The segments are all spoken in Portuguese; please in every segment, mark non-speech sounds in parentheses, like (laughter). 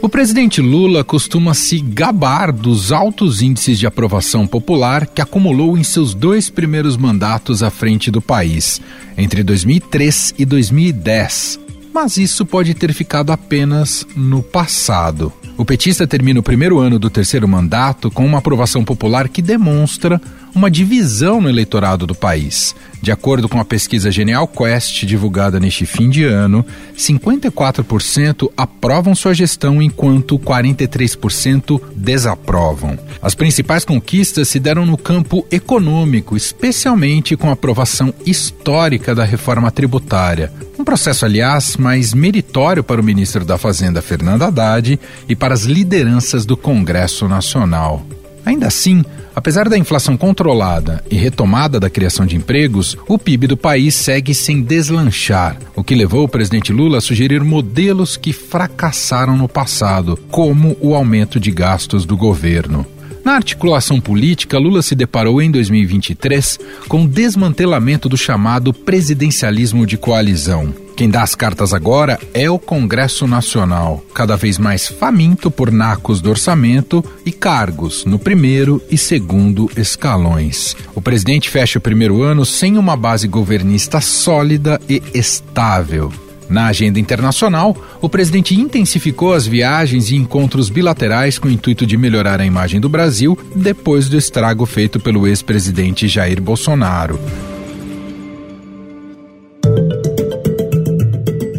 O presidente Lula costuma se gabar dos altos índices de aprovação popular que acumulou em seus dois primeiros mandatos à frente do país, entre 2003 e 2010. Mas isso pode ter ficado apenas no passado. O petista termina o primeiro ano do terceiro mandato com uma aprovação popular que demonstra uma divisão no eleitorado do país. De acordo com a pesquisa Genial Quest divulgada neste fim de ano, 54% aprovam sua gestão enquanto 43% desaprovam. As principais conquistas se deram no campo econômico, especialmente com a aprovação histórica da reforma tributária. Um processo, aliás, mais meritório para o ministro da Fazenda, Fernando Haddad, e para as lideranças do Congresso Nacional. Ainda assim, apesar da inflação controlada e retomada da criação de empregos, o PIB do país segue sem deslanchar, o que levou o presidente Lula a sugerir modelos que fracassaram no passado, como o aumento de gastos do governo. Na articulação política, Lula se deparou em 2023 com o desmantelamento do chamado presidencialismo de coalizão. Quem dá as cartas agora é o Congresso Nacional, cada vez mais faminto por nacos do orçamento e cargos no primeiro e segundo escalões. O presidente fecha o primeiro ano sem uma base governista sólida e estável. Na agenda internacional, o presidente intensificou as viagens e encontros bilaterais com o intuito de melhorar a imagem do Brasil depois do estrago feito pelo ex-presidente Jair Bolsonaro.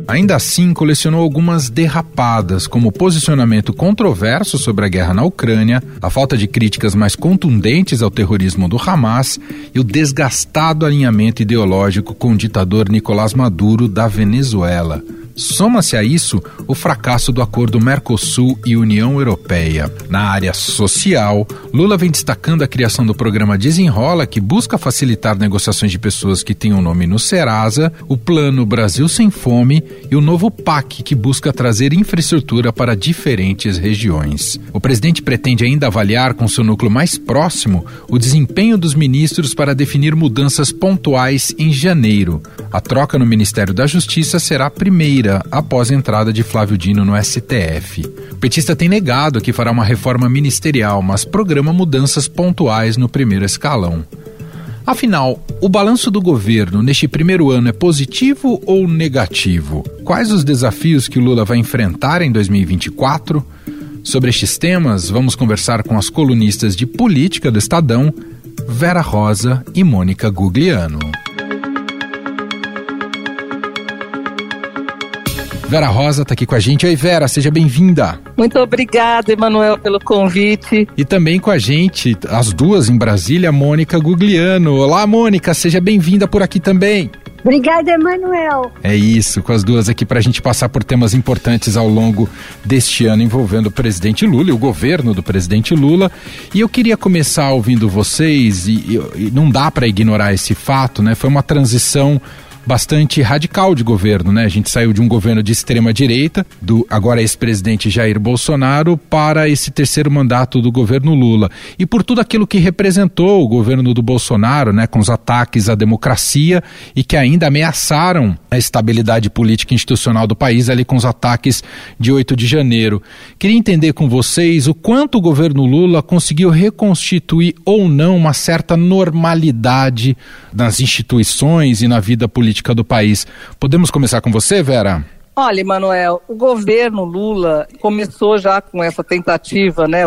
Ainda assim, colecionou algumas derrapadas, como posicionamento controverso sobre a guerra na Ucrânia, a falta de críticas mais contundentes ao terrorismo do Hamas e o desgastado alinhamento ideológico com o ditador Nicolás Maduro da Venezuela. Soma-se a isso o fracasso do acordo Mercosul e União Europeia. Na área social, Lula vem destacando a criação do programa Desenrola, que busca facilitar negociações de pessoas que têm o um nome no Serasa, o Plano Brasil Sem Fome e o novo PAC, que busca trazer infraestrutura para diferentes regiões. O presidente pretende ainda avaliar com seu núcleo mais próximo o desempenho dos ministros para definir mudanças pontuais em janeiro. A troca no Ministério da Justiça será a primeira após a entrada de Flávio Dino no STF. O petista tem negado que fará uma reforma ministerial, mas programa mudanças pontuais no primeiro escalão. Afinal, o balanço do governo neste primeiro ano é positivo ou negativo? Quais os desafios que o Lula vai enfrentar em 2024? Sobre estes temas, vamos conversar com as colunistas de política do Estadão, Vera Rosa e Mônica Gugliano. Vera Rosa está aqui com a gente. Oi, Vera, seja bem-vinda. Muito obrigada, Emanuel, pelo convite. E também com a gente, as duas em Brasília, Mônica Gugliano. Olá, Mônica, seja bem-vinda por aqui também. Obrigada, Emanuel. É isso, com as duas aqui para a gente passar por temas importantes ao longo deste ano envolvendo o presidente Lula e o governo do presidente Lula. E eu queria começar ouvindo vocês, e, e, e não dá para ignorar esse fato, né? Foi uma transição bastante radical de governo, né? A gente saiu de um governo de extrema direita, do agora ex-presidente Jair Bolsonaro, para esse terceiro mandato do governo Lula. E por tudo aquilo que representou o governo do Bolsonaro, né, com os ataques à democracia e que ainda ameaçaram a estabilidade política e institucional do país ali com os ataques de 8 de janeiro. Queria entender com vocês o quanto o governo Lula conseguiu reconstituir ou não uma certa normalidade nas instituições e na vida política política do país. Podemos começar com você, Vera? Olha, Manuel, o governo Lula começou já com essa tentativa, né?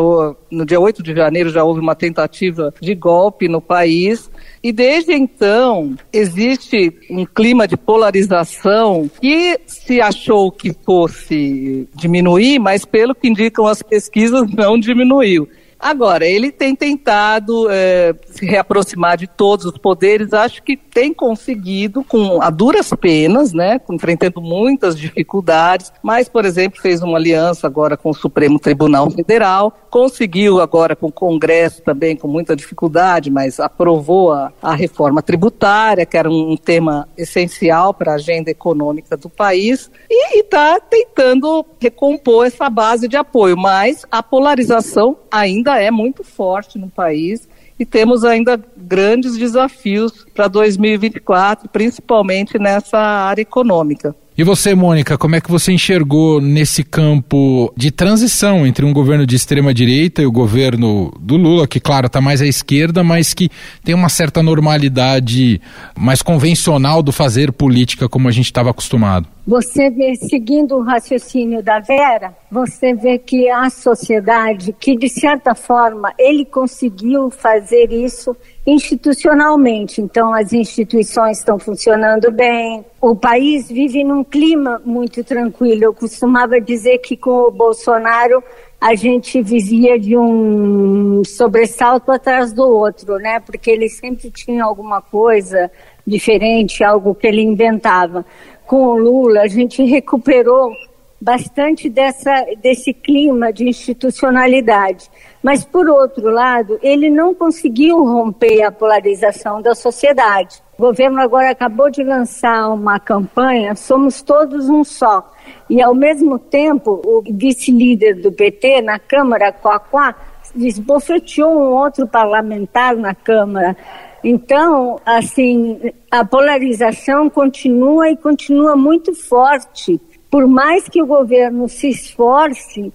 No dia 8 de janeiro já houve uma tentativa de golpe no país. E desde então existe um clima de polarização que se achou que fosse diminuir, mas pelo que indicam as pesquisas, não diminuiu. Agora, ele tem tentado é, se reaproximar de todos os poderes, acho que tem conseguido, com a duras penas, né, enfrentando muitas dificuldades, mas, por exemplo, fez uma aliança agora com o Supremo Tribunal Federal, conseguiu agora com o Congresso também com muita dificuldade, mas aprovou a, a reforma tributária, que era um, um tema essencial para a agenda econômica do país, e está tentando recompor essa base de apoio, mas a polarização ainda ainda é muito forte no país e temos ainda grandes desafios para 2024, principalmente nessa área econômica. E você, Mônica, como é que você enxergou nesse campo de transição entre um governo de extrema direita e o governo do Lula, que, claro, está mais à esquerda, mas que tem uma certa normalidade mais convencional do fazer política como a gente estava acostumado? Você vê, seguindo o raciocínio da Vera, você vê que a sociedade, que de certa forma ele conseguiu fazer isso institucionalmente. Então, as instituições estão funcionando bem, o país vive num clima muito tranquilo. Eu costumava dizer que com o Bolsonaro a gente vivia de um sobressalto atrás do outro, né? Porque ele sempre tinha alguma coisa diferente, algo que ele inventava com o Lula, a gente recuperou bastante dessa, desse clima de institucionalidade. Mas, por outro lado, ele não conseguiu romper a polarização da sociedade. O governo agora acabou de lançar uma campanha Somos Todos Um Só. E, ao mesmo tempo, o vice-líder do PT na Câmara, Coaquá, esbofeteou um outro parlamentar na Câmara então, assim, a polarização continua e continua muito forte. Por mais que o governo se esforce,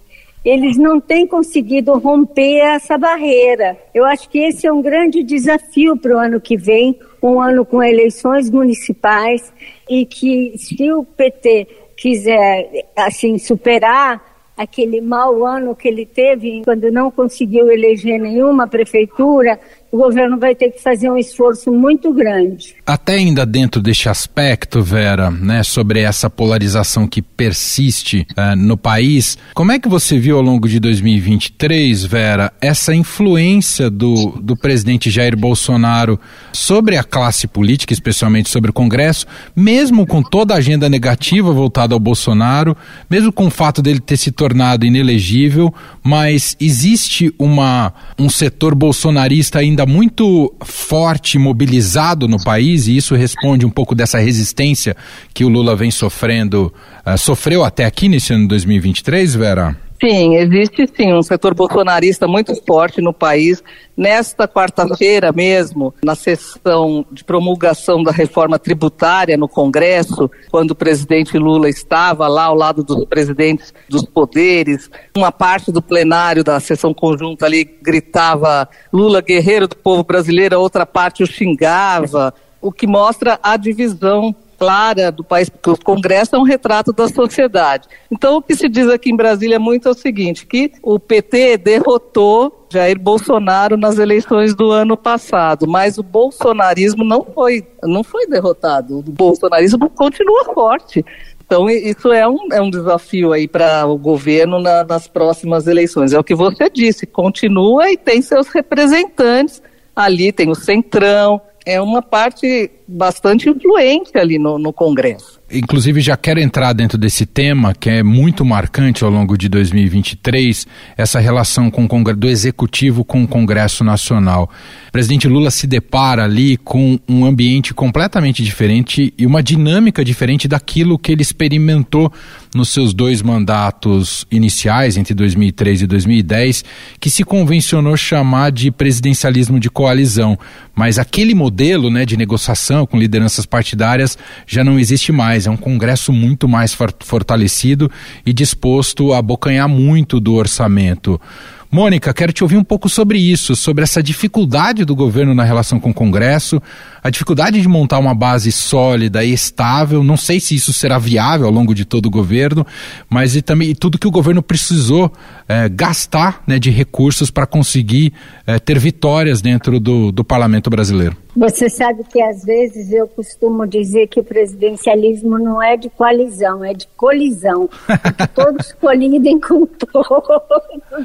eles não têm conseguido romper essa barreira. Eu acho que esse é um grande desafio para o ano que vem, um ano com eleições municipais e que se o PT quiser assim superar aquele mau ano que ele teve quando não conseguiu eleger nenhuma prefeitura, o governo vai ter que fazer um esforço muito grande. Até ainda dentro deste aspecto, Vera, né, sobre essa polarização que persiste uh, no país, como é que você viu ao longo de 2023, Vera, essa influência do, do presidente Jair Bolsonaro sobre a classe política, especialmente sobre o Congresso, mesmo com toda a agenda negativa voltada ao Bolsonaro, mesmo com o fato dele ter se tornado inelegível, mas existe uma, um setor bolsonarista ainda muito forte, mobilizado no país, e isso responde um pouco dessa resistência que o Lula vem sofrendo, uh, sofreu até aqui nesse ano 2023, Vera? Sim, existe sim um setor bolsonarista muito forte no país. Nesta quarta-feira mesmo, na sessão de promulgação da reforma tributária no Congresso, quando o presidente Lula estava lá ao lado dos presidentes dos poderes, uma parte do plenário da sessão conjunta ali gritava Lula guerreiro do povo brasileiro, a outra parte o xingava, o que mostra a divisão clara do país, porque o Congresso é um retrato da sociedade. Então, o que se diz aqui em Brasília muito é o seguinte, que o PT derrotou Jair Bolsonaro nas eleições do ano passado, mas o bolsonarismo não foi, não foi derrotado. O bolsonarismo continua forte. Então, isso é um, é um desafio aí para o governo na, nas próximas eleições. É o que você disse, continua e tem seus representantes ali, tem o Centrão, é uma parte bastante influente ali no, no Congresso. Inclusive, já quero entrar dentro desse tema que é muito marcante ao longo de 2023, essa relação com o do Executivo com o Congresso Nacional. O presidente Lula se depara ali com um ambiente completamente diferente e uma dinâmica diferente daquilo que ele experimentou nos seus dois mandatos iniciais, entre 2003 e 2010, que se convencionou chamar de presidencialismo de coalizão. Mas aquele modelo né, de negociação com lideranças partidárias já não existe mais é um Congresso muito mais fortalecido e disposto a abocanhar muito do orçamento. Mônica, quero te ouvir um pouco sobre isso, sobre essa dificuldade do governo na relação com o Congresso, a dificuldade de montar uma base sólida e estável. Não sei se isso será viável ao longo de todo o governo, mas e também e tudo que o governo precisou é, gastar né, de recursos para conseguir é, ter vitórias dentro do, do parlamento brasileiro. Você sabe que às vezes eu costumo dizer que o presidencialismo não é de coalizão, é de colisão. (laughs) todos colidem com todos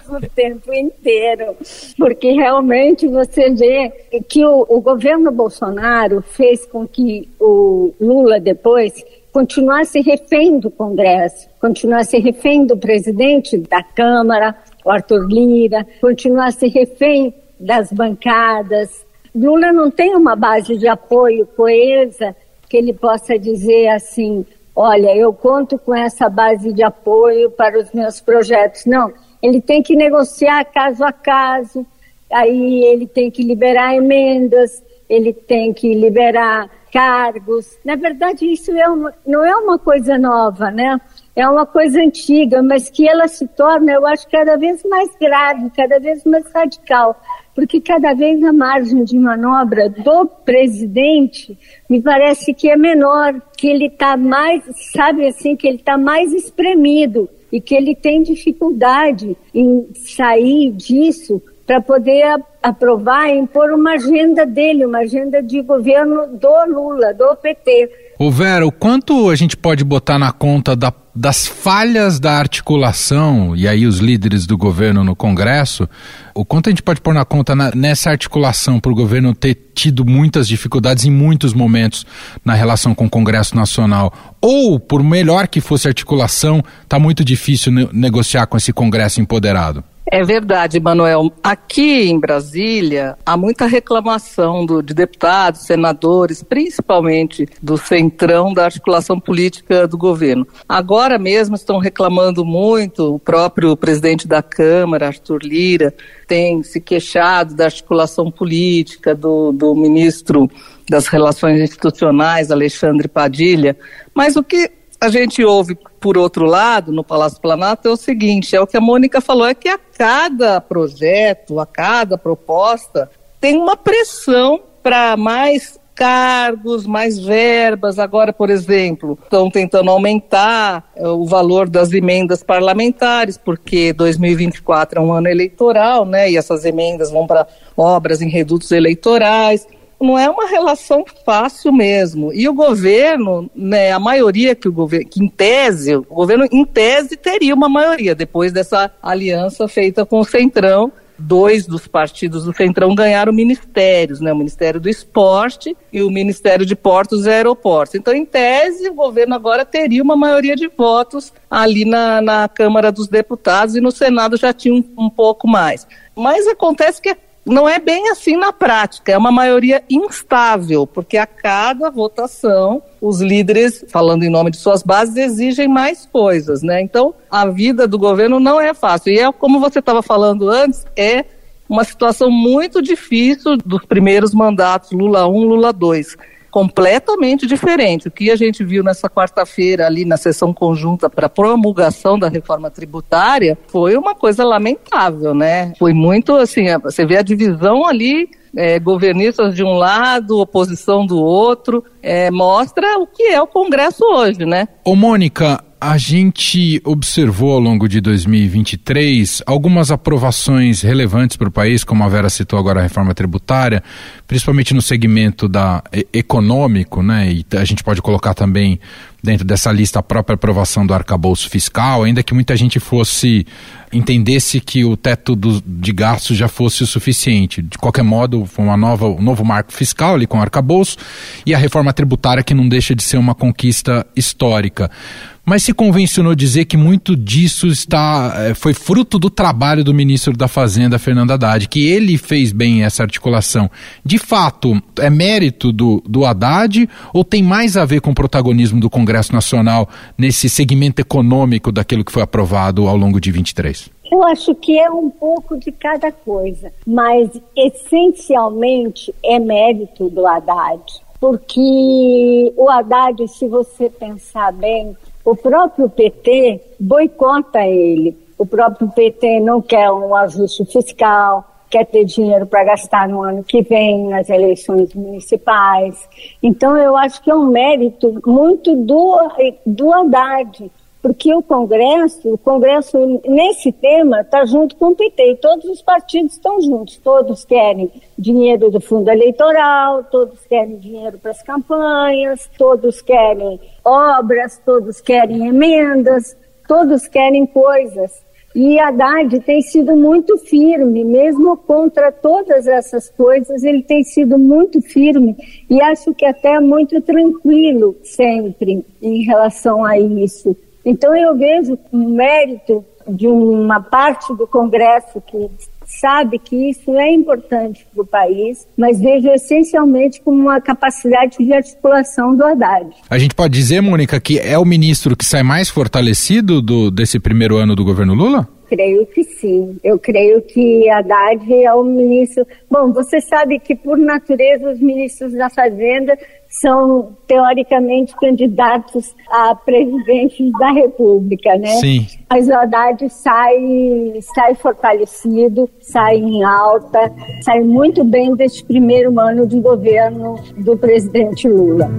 o tempo inteiro. Porque realmente você vê que o, o governo Bolsonaro fez com que o Lula depois continuasse refém do Congresso, continuasse refém do presidente da Câmara, o Arthur Lira, continuasse refém das bancadas, Lula não tem uma base de apoio coesa que ele possa dizer assim: olha, eu conto com essa base de apoio para os meus projetos. Não, ele tem que negociar caso a caso, aí ele tem que liberar emendas, ele tem que liberar cargos. Na verdade, isso é uma, não é uma coisa nova, né? É uma coisa antiga, mas que ela se torna, eu acho, cada vez mais grave, cada vez mais radical, porque cada vez a margem de manobra do presidente me parece que é menor, que ele está mais, sabe assim, que ele está mais espremido e que ele tem dificuldade em sair disso para poder aprovar e impor uma agenda dele, uma agenda de governo do Lula, do PT. Ô Vera, o quanto a gente pode botar na conta da, das falhas da articulação, e aí os líderes do governo no Congresso, o quanto a gente pode pôr na conta na, nessa articulação para o governo ter tido muitas dificuldades em muitos momentos na relação com o Congresso Nacional? Ou, por melhor que fosse a articulação, está muito difícil ne negociar com esse Congresso empoderado? É verdade, Manuel. Aqui em Brasília, há muita reclamação do, de deputados, senadores, principalmente do centrão da articulação política do governo. Agora mesmo estão reclamando muito, o próprio presidente da Câmara, Arthur Lira, tem se queixado da articulação política do, do ministro das Relações Institucionais, Alexandre Padilha. Mas o que a gente ouve, por outro lado, no Palácio Planalto, é o seguinte: é o que a Mônica falou, é que a cada projeto, a cada proposta, tem uma pressão para mais cargos, mais verbas. Agora, por exemplo, estão tentando aumentar eh, o valor das emendas parlamentares, porque 2024 é um ano eleitoral, né? E essas emendas vão para obras em redutos eleitorais não é uma relação fácil mesmo. E o governo, né, a maioria que o governo, que em tese, o governo em tese teria uma maioria depois dessa aliança feita com o Centrão. Dois dos partidos do Centrão ganharam ministérios, né, o Ministério do Esporte e o Ministério de Portos e Aeroportos. Então, em tese, o governo agora teria uma maioria de votos ali na, na Câmara dos Deputados e no Senado já tinha um, um pouco mais. Mas acontece que é não é bem assim na prática, é uma maioria instável, porque a cada votação os líderes, falando em nome de suas bases, exigem mais coisas, né? Então, a vida do governo não é fácil. E é como você estava falando antes, é uma situação muito difícil dos primeiros mandatos Lula 1, Lula 2 completamente diferente. O que a gente viu nessa quarta-feira ali na sessão conjunta para promulgação da reforma tributária foi uma coisa lamentável, né? Foi muito assim, você vê a divisão ali é, governistas de um lado, oposição do outro, é, mostra o que é o Congresso hoje, né? Ô Mônica, a gente observou ao longo de 2023 algumas aprovações relevantes para o país, como a Vera citou agora a reforma tributária, principalmente no segmento da econômico, né? E a gente pode colocar também dentro dessa lista a própria aprovação do arcabouço fiscal, ainda que muita gente fosse entendesse que o teto do, de gastos já fosse o suficiente. De qualquer modo, foi uma nova, um novo marco fiscal ali com o arcabouço e a reforma tributária que não deixa de ser uma conquista histórica mas se convencionou dizer que muito disso está eh, foi fruto do trabalho do ministro da Fazenda, Fernando Haddad, que ele fez bem essa articulação. De fato, é mérito do, do Haddad ou tem mais a ver com o protagonismo do Congresso Nacional nesse segmento econômico daquilo que foi aprovado ao longo de 23? Eu acho que é um pouco de cada coisa, mas essencialmente é mérito do Haddad, porque o Haddad, se você pensar bem, o próprio PT boicota ele. O próprio PT não quer um ajuste fiscal, quer ter dinheiro para gastar no ano que vem, nas eleições municipais. Então, eu acho que é um mérito muito do, do Haddad, porque o Congresso, o Congresso nesse tema está junto com o PT, todos os partidos estão juntos, todos querem dinheiro do fundo eleitoral, todos querem dinheiro para as campanhas, todos querem obras, todos querem emendas, todos querem coisas. E Haddad tem sido muito firme, mesmo contra todas essas coisas, ele tem sido muito firme e acho que até muito tranquilo sempre em relação a isso. Então eu vejo o mérito de uma parte do Congresso que sabe que isso é importante para o país, mas vejo essencialmente como uma capacidade de articulação do Haddad. A gente pode dizer, Mônica, que é o ministro que sai mais fortalecido do, desse primeiro ano do governo Lula? Creio que sim. Eu creio que Haddad é o ministro. Bom, você sabe que, por natureza, os ministros da Fazenda são, teoricamente, candidatos a presidentes da República, né? Sim. Mas o Haddad sai, sai fortalecido, sai em alta, sai muito bem deste primeiro ano de governo do presidente Lula.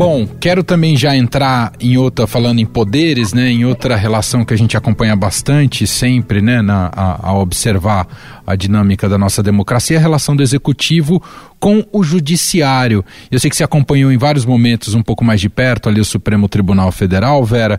Bom, quero também já entrar em outra, falando em poderes, né, em outra relação que a gente acompanha bastante sempre, né, na, a, a observar a dinâmica da nossa democracia, a relação do executivo com o judiciário. Eu sei que você acompanhou em vários momentos um pouco mais de perto ali o Supremo Tribunal Federal, Vera.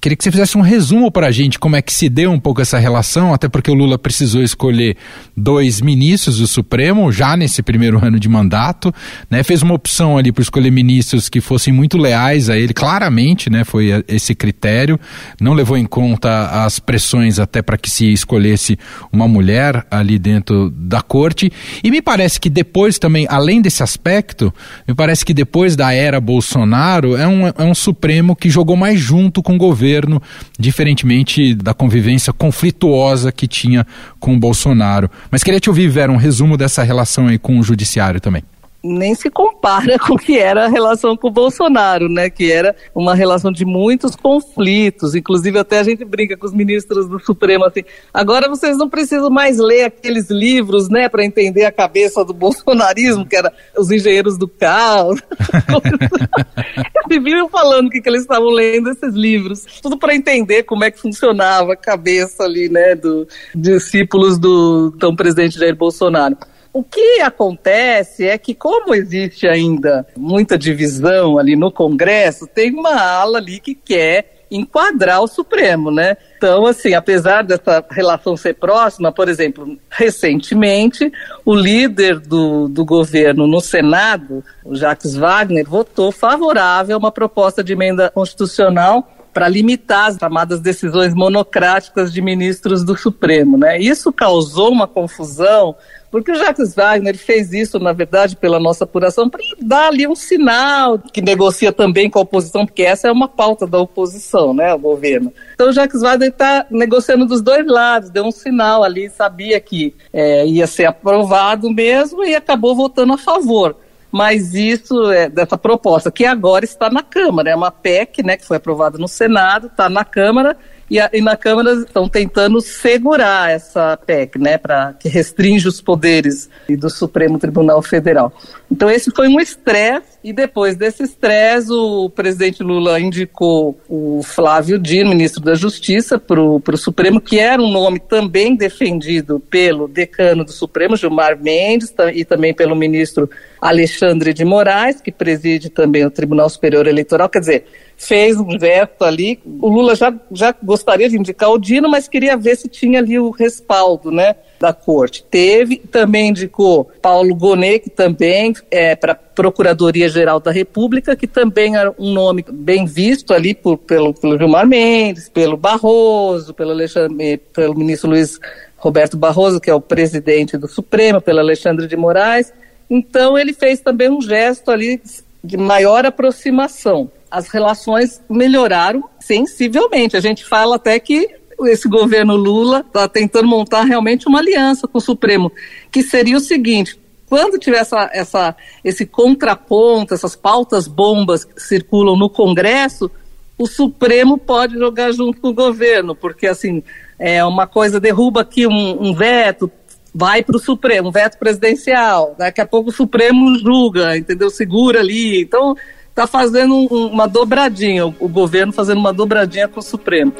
Queria que você fizesse um resumo para a gente como é que se deu um pouco essa relação, até porque o Lula precisou escolher dois ministros do Supremo já nesse primeiro ano de mandato, né? Fez uma opção ali para escolher ministros que fossem muito leais a ele, claramente, né? Foi esse critério. Não levou em conta as pressões até para que se escolhesse uma mulher ali dentro da corte. E me parece que depois também, além desse aspecto, me parece que depois da era Bolsonaro é um, é um Supremo que jogou mais junto com o governo governo, diferentemente da convivência conflituosa que tinha com o Bolsonaro. Mas queria te ouvir, Vera, um resumo dessa relação aí com o judiciário também nem se compara (laughs) com o que era a relação com o Bolsonaro, né? Que era uma relação de muitos conflitos. Inclusive, até a gente brinca com os ministros do Supremo assim. Agora vocês não precisam mais ler aqueles livros, né, para entender a cabeça do bolsonarismo, que era os engenheiros do caos. (laughs) viviam falando o que, que eles estavam lendo esses livros, tudo para entender como é que funcionava a cabeça ali, né, dos discípulos do então presidente Jair Bolsonaro. O que acontece é que, como existe ainda muita divisão ali no Congresso, tem uma ala ali que quer enquadrar o Supremo, né? Então, assim, apesar dessa relação ser próxima, por exemplo, recentemente, o líder do, do governo no Senado, o Jacques Wagner, votou favorável a uma proposta de emenda constitucional para limitar as chamadas decisões monocráticas de ministros do Supremo, né? Isso causou uma confusão porque o Jacques Wagner fez isso, na verdade, pela nossa apuração, para dar ali um sinal que negocia também com a oposição, porque essa é uma pauta da oposição, né, o governo. Então o Jacques Wagner está negociando dos dois lados, deu um sinal ali, sabia que é, ia ser aprovado mesmo e acabou votando a favor mas isso é dessa proposta que agora está na Câmara, é uma PEC, né, que foi aprovada no Senado, está na Câmara e, a, e na Câmara estão tentando segurar essa PEC, né, para que restringe os poderes do Supremo Tribunal Federal. Então esse foi um estresse e depois desse estresse o presidente Lula indicou o Flávio Dino, ministro da Justiça, para o Supremo, que era um nome também defendido pelo decano do Supremo, Gilmar Mendes, e também pelo ministro Alexandre de Moraes, que preside também o Tribunal Superior Eleitoral. Quer dizer, fez um veto ali. O Lula já, já gostaria de indicar o Dino, mas queria ver se tinha ali o respaldo, né? Da corte. Teve, também indicou Paulo Gonet, que também é para Procuradoria-Geral da República, que também era um nome bem visto ali por, pelo, pelo Gilmar Mendes, pelo Barroso, pelo, Alexandre, pelo ministro Luiz Roberto Barroso, que é o presidente do Supremo, pelo Alexandre de Moraes. Então ele fez também um gesto ali de maior aproximação as relações melhoraram sensivelmente. A gente fala até que esse governo Lula está tentando montar realmente uma aliança com o Supremo, que seria o seguinte: quando tiver essa, essa, esse contraponto, essas pautas bombas que circulam no Congresso, o Supremo pode jogar junto com o governo, porque assim é uma coisa derruba aqui um, um veto, vai para o Supremo, um veto presidencial. Daqui a pouco o Supremo julga, entendeu? Segura ali. Então está fazendo um, uma dobradinha, o, o governo fazendo uma dobradinha com o Supremo.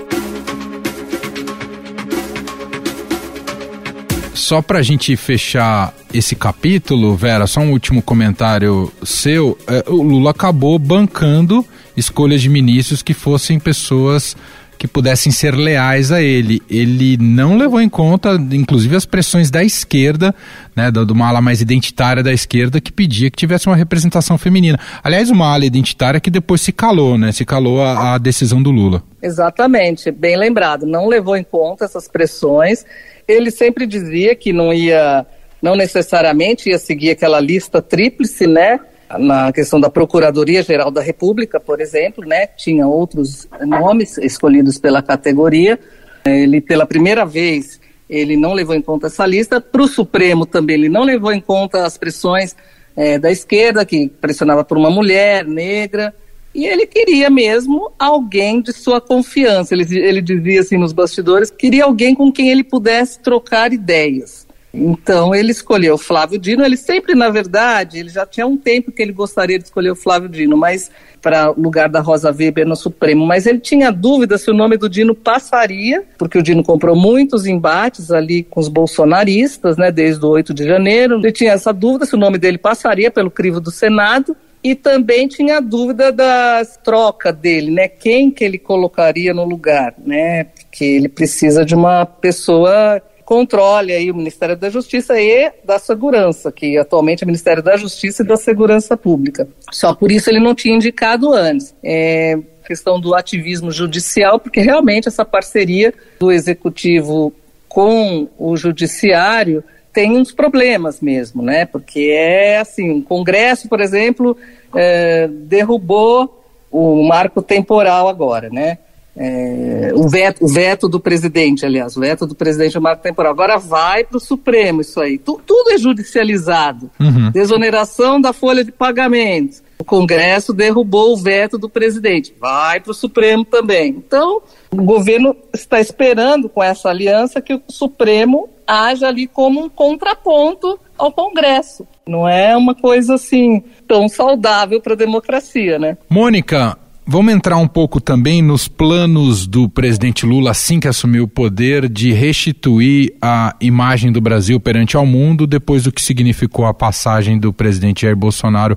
Só para a gente fechar esse capítulo, Vera, só um último comentário seu. É, o Lula acabou bancando escolhas de ministros que fossem pessoas que pudessem ser leais a ele. Ele não levou em conta, inclusive, as pressões da esquerda, né, de uma ala mais identitária da esquerda, que pedia que tivesse uma representação feminina. Aliás, uma ala identitária que depois se calou, né, se calou a, a decisão do Lula. Exatamente, bem lembrado. Não levou em conta essas pressões. Ele sempre dizia que não ia, não necessariamente ia seguir aquela lista tríplice, né? Na questão da Procuradoria-Geral da República, por exemplo, né, tinha outros nomes escolhidos pela categoria. Ele, pela primeira vez, ele não levou em conta essa lista. Para o Supremo também, ele não levou em conta as pressões é, da esquerda, que pressionava por uma mulher negra. E ele queria mesmo alguém de sua confiança. Ele, ele dizia assim nos bastidores, queria alguém com quem ele pudesse trocar ideias. Então ele escolheu Flávio Dino. Ele sempre, na verdade, ele já tinha um tempo que ele gostaria de escolher o Flávio Dino, mas para o lugar da Rosa Weber no Supremo. Mas ele tinha dúvida se o nome do Dino passaria, porque o Dino comprou muitos embates ali com os bolsonaristas, né, desde o 8 de janeiro. Ele tinha essa dúvida se o nome dele passaria pelo crivo do Senado e também tinha dúvida das trocas dele, né? Quem que ele colocaria no lugar, né? Porque ele precisa de uma pessoa controle aí o Ministério da Justiça e da Segurança, que atualmente é o Ministério da Justiça e da Segurança Pública. Só por isso ele não tinha indicado antes. É, questão do ativismo judicial, porque realmente essa parceria do executivo com o judiciário tem uns problemas mesmo, né? Porque é assim, o Congresso, por exemplo, é, derrubou o marco temporal agora, né? É, o, veto, o veto do presidente, aliás, o veto do presidente é o marco temporal. Agora vai para o Supremo isso aí. Tu, tudo é judicializado. Uhum. Desoneração da folha de pagamentos. O Congresso derrubou o veto do presidente. Vai para o Supremo também. Então, o governo está esperando com essa aliança que o Supremo haja ali como um contraponto ao Congresso. Não é uma coisa assim tão saudável para a democracia, né? Mônica, Vamos entrar um pouco também nos planos do presidente Lula, assim que assumiu o poder, de restituir a imagem do Brasil perante ao mundo, depois do que significou a passagem do presidente Jair Bolsonaro,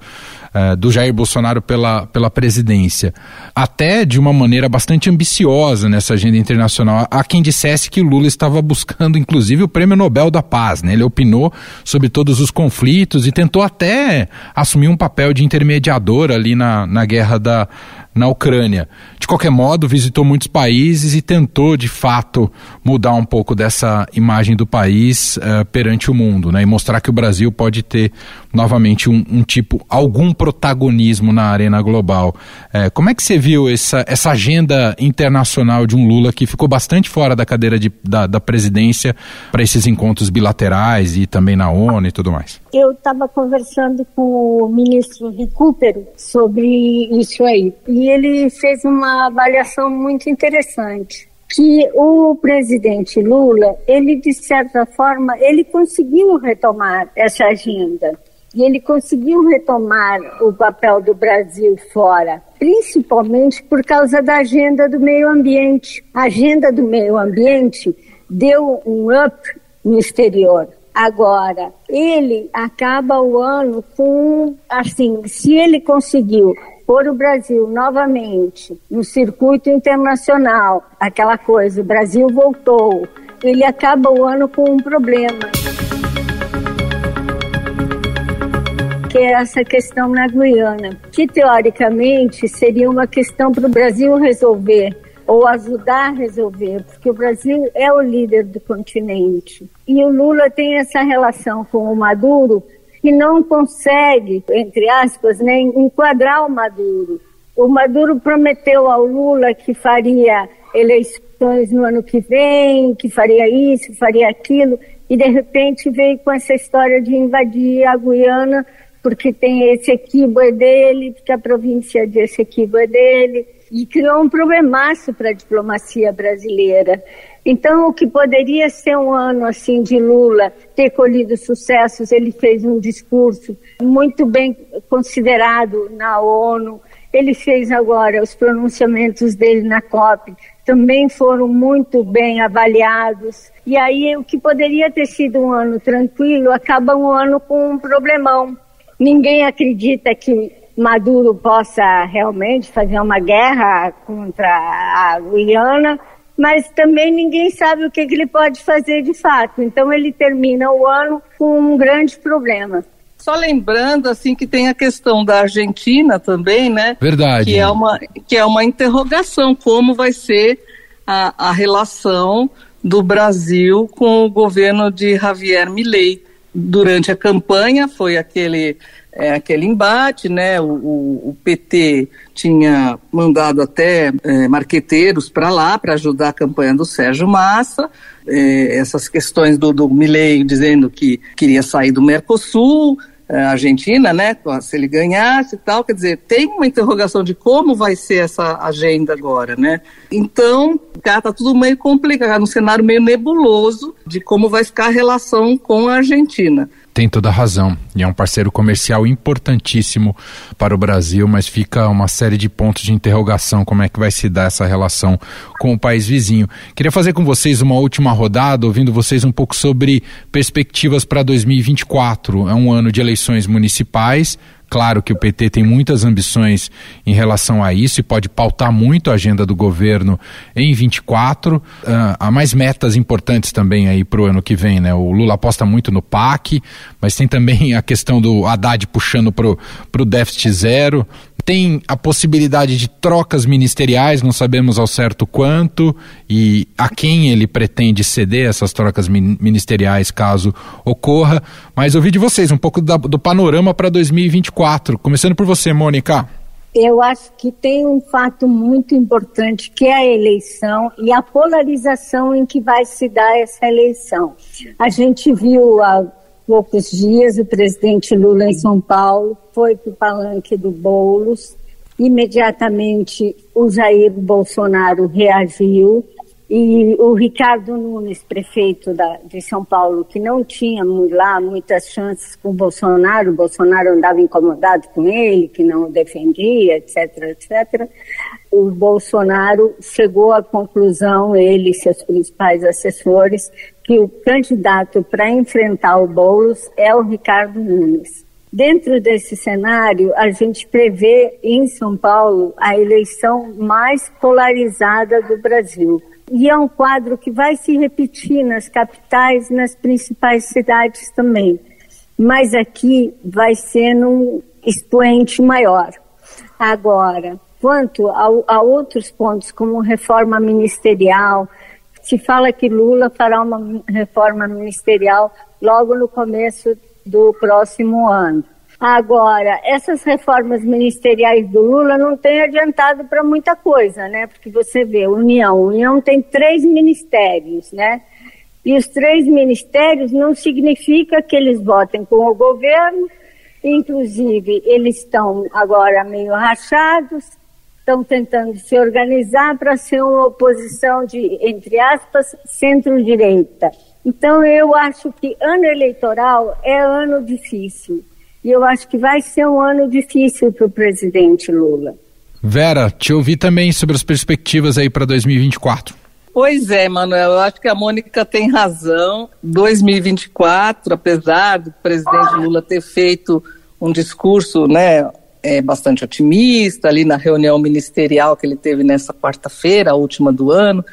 uh, do Jair Bolsonaro pela, pela presidência. Até de uma maneira bastante ambiciosa nessa agenda internacional. Há quem dissesse que Lula estava buscando, inclusive, o prêmio Nobel da Paz. Né? Ele opinou sobre todos os conflitos e tentou até assumir um papel de intermediador ali na, na guerra da na Ucrânia. De qualquer modo, visitou muitos países e tentou, de fato, mudar um pouco dessa imagem do país uh, perante o mundo, né? E mostrar que o Brasil pode ter novamente um, um tipo, algum protagonismo na arena global. Uh, como é que você viu essa, essa agenda internacional de um Lula que ficou bastante fora da cadeira de, da, da presidência para esses encontros bilaterais e também na ONU e tudo mais? Eu estava conversando com o ministro Recupero sobre isso aí. E e ele fez uma avaliação muito interessante que o presidente Lula, ele de certa forma, ele conseguiu retomar essa agenda. E ele conseguiu retomar o papel do Brasil fora, principalmente por causa da agenda do meio ambiente. A agenda do meio ambiente deu um up no exterior. Agora, ele acaba o ano com, assim, se ele conseguiu pôr o Brasil novamente no circuito internacional, aquela coisa, o Brasil voltou, ele acaba o ano com um problema. Que é essa questão na Guiana, que teoricamente seria uma questão para o Brasil resolver ou ajudar a resolver, porque o Brasil é o líder do continente. E o Lula tem essa relação com o Maduro que não consegue, entre aspas, né, enquadrar o Maduro. O Maduro prometeu ao Lula que faria eleições no ano que vem, que faria isso, faria aquilo, e de repente veio com essa história de invadir a Guiana, porque tem esse equívoco dele, porque a província de equívoco é dele, e criou um problemaço para a diplomacia brasileira. Então, o que poderia ser um ano assim de Lula ter colhido sucessos, ele fez um discurso muito bem considerado na ONU. Ele fez agora os pronunciamentos dele na COP, também foram muito bem avaliados. E aí, o que poderia ter sido um ano tranquilo, acaba um ano com um problemão. Ninguém acredita que Maduro possa realmente fazer uma guerra contra a Guiana mas também ninguém sabe o que, que ele pode fazer de fato. Então ele termina o ano com um grande problema. Só lembrando assim que tem a questão da Argentina também, né? Verdade. Que é uma que é uma interrogação como vai ser a, a relação do Brasil com o governo de Javier Milei durante a campanha foi aquele é, aquele embate, né? O, o, o, PT tinha mandado até é, marqueteiros para lá para ajudar a campanha do Sérgio Massa. É, essas questões do, do Milley dizendo que queria sair do Mercosul, é, Argentina, né? Se ele ganhasse e tal, quer dizer, tem uma interrogação de como vai ser essa agenda agora, né? Então, tá, tá tudo meio complicado, um cenário meio nebuloso de como vai ficar a relação com a Argentina. Tem toda a razão. E é um parceiro comercial importantíssimo para o Brasil, mas fica uma série de pontos de interrogação como é que vai se dar essa relação com o país vizinho. Queria fazer com vocês uma última rodada, ouvindo vocês um pouco sobre perspectivas para 2024. É um ano de eleições municipais Claro que o PT tem muitas ambições em relação a isso e pode pautar muito a agenda do governo em 24. Uh, ah, há mais metas importantes também aí para o ano que vem, né? O Lula aposta muito no PAC, mas tem também a questão do Haddad puxando para o déficit zero tem a possibilidade de trocas ministeriais, não sabemos ao certo quanto e a quem ele pretende ceder essas trocas ministeriais caso ocorra. Mas ouvi de vocês um pouco da, do panorama para 2024. Começando por você, Mônica. Eu acho que tem um fato muito importante que é a eleição e a polarização em que vai se dar essa eleição. A gente viu a poucos dias, o presidente Lula em São Paulo foi para o palanque do Boulos. Imediatamente o Jair Bolsonaro reagiu e o Ricardo Nunes, prefeito da, de São Paulo, que não tinha lá muitas chances com o Bolsonaro, o Bolsonaro andava incomodado com ele, que não o defendia, etc, etc. O Bolsonaro chegou à conclusão, ele e seus principais assessores, que o candidato para enfrentar o Boulos é o Ricardo Nunes. Dentro desse cenário, a gente prevê em São Paulo a eleição mais polarizada do Brasil e é um quadro que vai se repetir nas capitais, nas principais cidades também. Mas aqui vai ser num expoente maior. Agora, quanto a, a outros pontos, como reforma ministerial, se fala que Lula fará uma reforma ministerial logo no começo do próximo ano. Agora, essas reformas ministeriais do Lula não têm adiantado para muita coisa, né? Porque você vê, União, União tem três ministérios, né? E os três ministérios não significa que eles votem com o governo, inclusive eles estão agora meio rachados, estão tentando se organizar para ser uma oposição de, entre aspas, centro-direita. Então eu acho que ano eleitoral é ano difícil. E eu acho que vai ser um ano difícil para o presidente Lula. Vera, te ouvi também sobre as perspectivas aí para 2024. Pois é, Manuel, eu acho que a Mônica tem razão. 2024, apesar do presidente Lula ter feito um discurso, né, é, bastante otimista ali na reunião ministerial que ele teve nessa quarta-feira, a última do ano,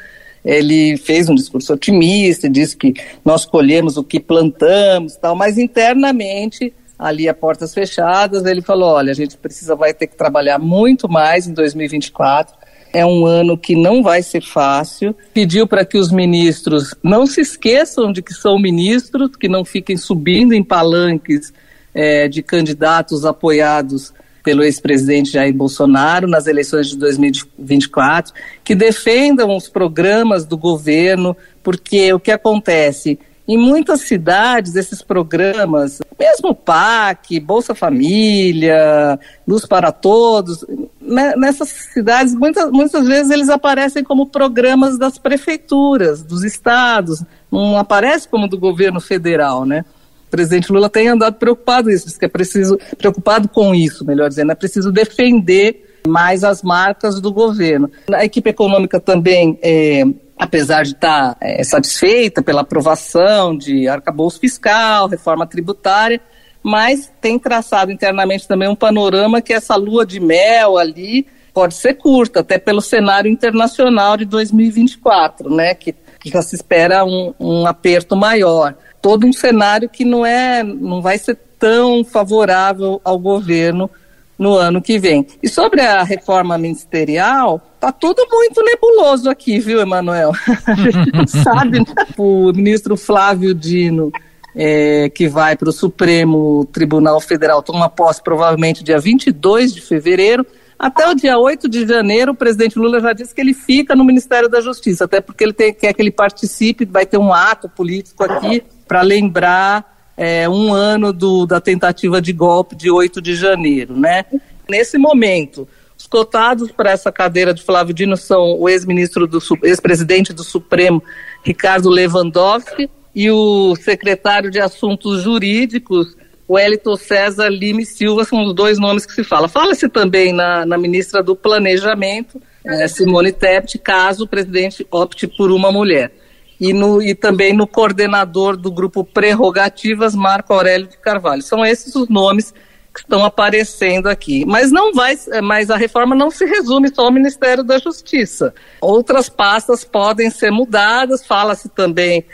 ele fez um discurso otimista, disse que nós colhemos o que plantamos, tal, mas internamente ali a portas fechadas, ele falou, olha, a gente precisa, vai ter que trabalhar muito mais em 2024, é um ano que não vai ser fácil. Pediu para que os ministros não se esqueçam de que são ministros, que não fiquem subindo em palanques é, de candidatos apoiados pelo ex-presidente Jair Bolsonaro nas eleições de 2024, que defendam os programas do governo, porque o que acontece? Em muitas cidades, esses programas, mesmo PAC, Bolsa Família, Luz para Todos, né, nessas cidades, muitas, muitas vezes eles aparecem como programas das prefeituras, dos estados, não aparece como do governo federal, né? Presidente Lula tem andado preocupado isso, que é preciso, preocupado com isso, melhor dizendo, é preciso defender mais as marcas do governo. A equipe econômica também é, apesar de estar é, satisfeita pela aprovação de arcabouço fiscal, reforma tributária, mas tem traçado internamente também um panorama que essa lua de mel ali pode ser curta, até pelo cenário internacional de 2024, né, que, que já se espera um, um aperto maior. Todo um cenário que não é, não vai ser tão favorável ao governo no ano que vem. E sobre a reforma ministerial, tá tudo muito nebuloso aqui, viu, Emanuel? A gente não sabe, né? O ministro Flávio Dino é, que vai para o Supremo Tribunal Federal, toma posse provavelmente dia 22 de fevereiro. Até o dia 8 de janeiro, o presidente Lula já disse que ele fica no Ministério da Justiça, até porque ele tem, quer que ele participe, vai ter um ato político aqui para lembrar é, um ano do, da tentativa de golpe de 8 de janeiro. Né? Nesse momento, os cotados para essa cadeira de Flávio Dino são o ex-ministro do ex-presidente do Supremo, Ricardo Lewandowski, e o secretário de Assuntos Jurídicos, Wellington César Lima e Silva são os dois nomes que se fala. Fala-se também na, na, ministra do Planejamento, é, Simone Tebet, caso o presidente opte por uma mulher. E, no, e também no coordenador do grupo Prerrogativas, Marco Aurélio de Carvalho. São esses os nomes que estão aparecendo aqui. Mas não vai, mas a reforma não se resume só ao Ministério da Justiça. Outras pastas podem ser mudadas, fala-se também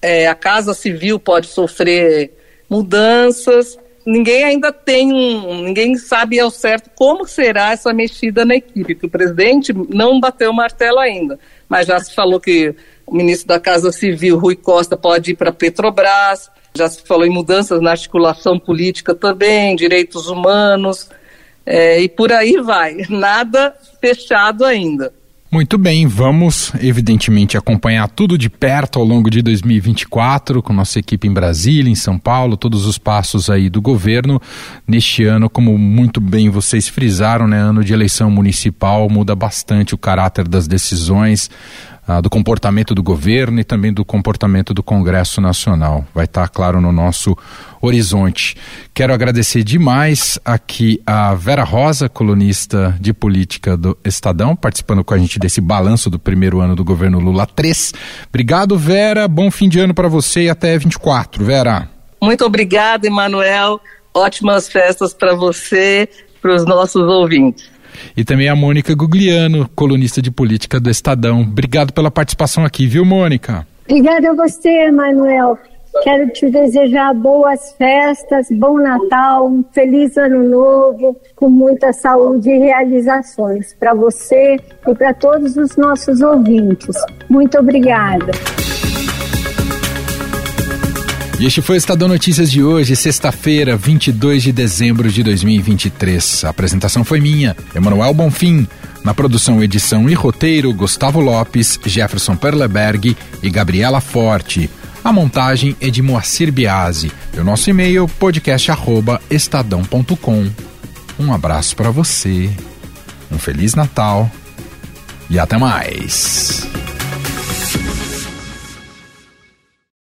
é, a Casa Civil pode sofrer mudanças. Ninguém ainda tem um, ninguém sabe ao certo como será essa mexida na equipe, que o presidente não bateu o martelo ainda, mas já se falou que o ministro da Casa Civil, Rui Costa, pode ir para Petrobras, já se falou em mudanças na articulação política também, direitos humanos, é, e por aí vai. (laughs) Nada fechado ainda. Muito bem, vamos evidentemente acompanhar tudo de perto ao longo de 2024 com nossa equipe em Brasília, em São Paulo, todos os passos aí do governo. Neste ano, como muito bem vocês frisaram, né, ano de eleição municipal muda bastante o caráter das decisões ah, do comportamento do governo e também do comportamento do Congresso Nacional. Vai estar, claro, no nosso horizonte. Quero agradecer demais aqui a Vera Rosa, colunista de política do Estadão, participando com a gente desse balanço do primeiro ano do governo Lula 3. Obrigado, Vera. Bom fim de ano para você e até 24. Vera. Muito obrigada, Emanuel. Ótimas festas para você, para os nossos ouvintes. E também a Mônica Gugliano, colunista de política do Estadão. Obrigado pela participação aqui, viu, Mônica? Obrigada a você, Manuel. Quero te desejar boas festas, bom Natal, um feliz ano novo, com muita saúde e realizações para você e para todos os nossos ouvintes. Muito obrigada. E este foi o Estadão Notícias de hoje, sexta-feira, 22 de dezembro de 2023. A apresentação foi minha, Emanuel Bonfim. Na produção, edição e roteiro, Gustavo Lopes, Jefferson Perleberg e Gabriela Forte. A montagem é de Moacir Biasi. E o nosso e-mail, podcast.estadão.com. Um abraço para você, um Feliz Natal e até mais.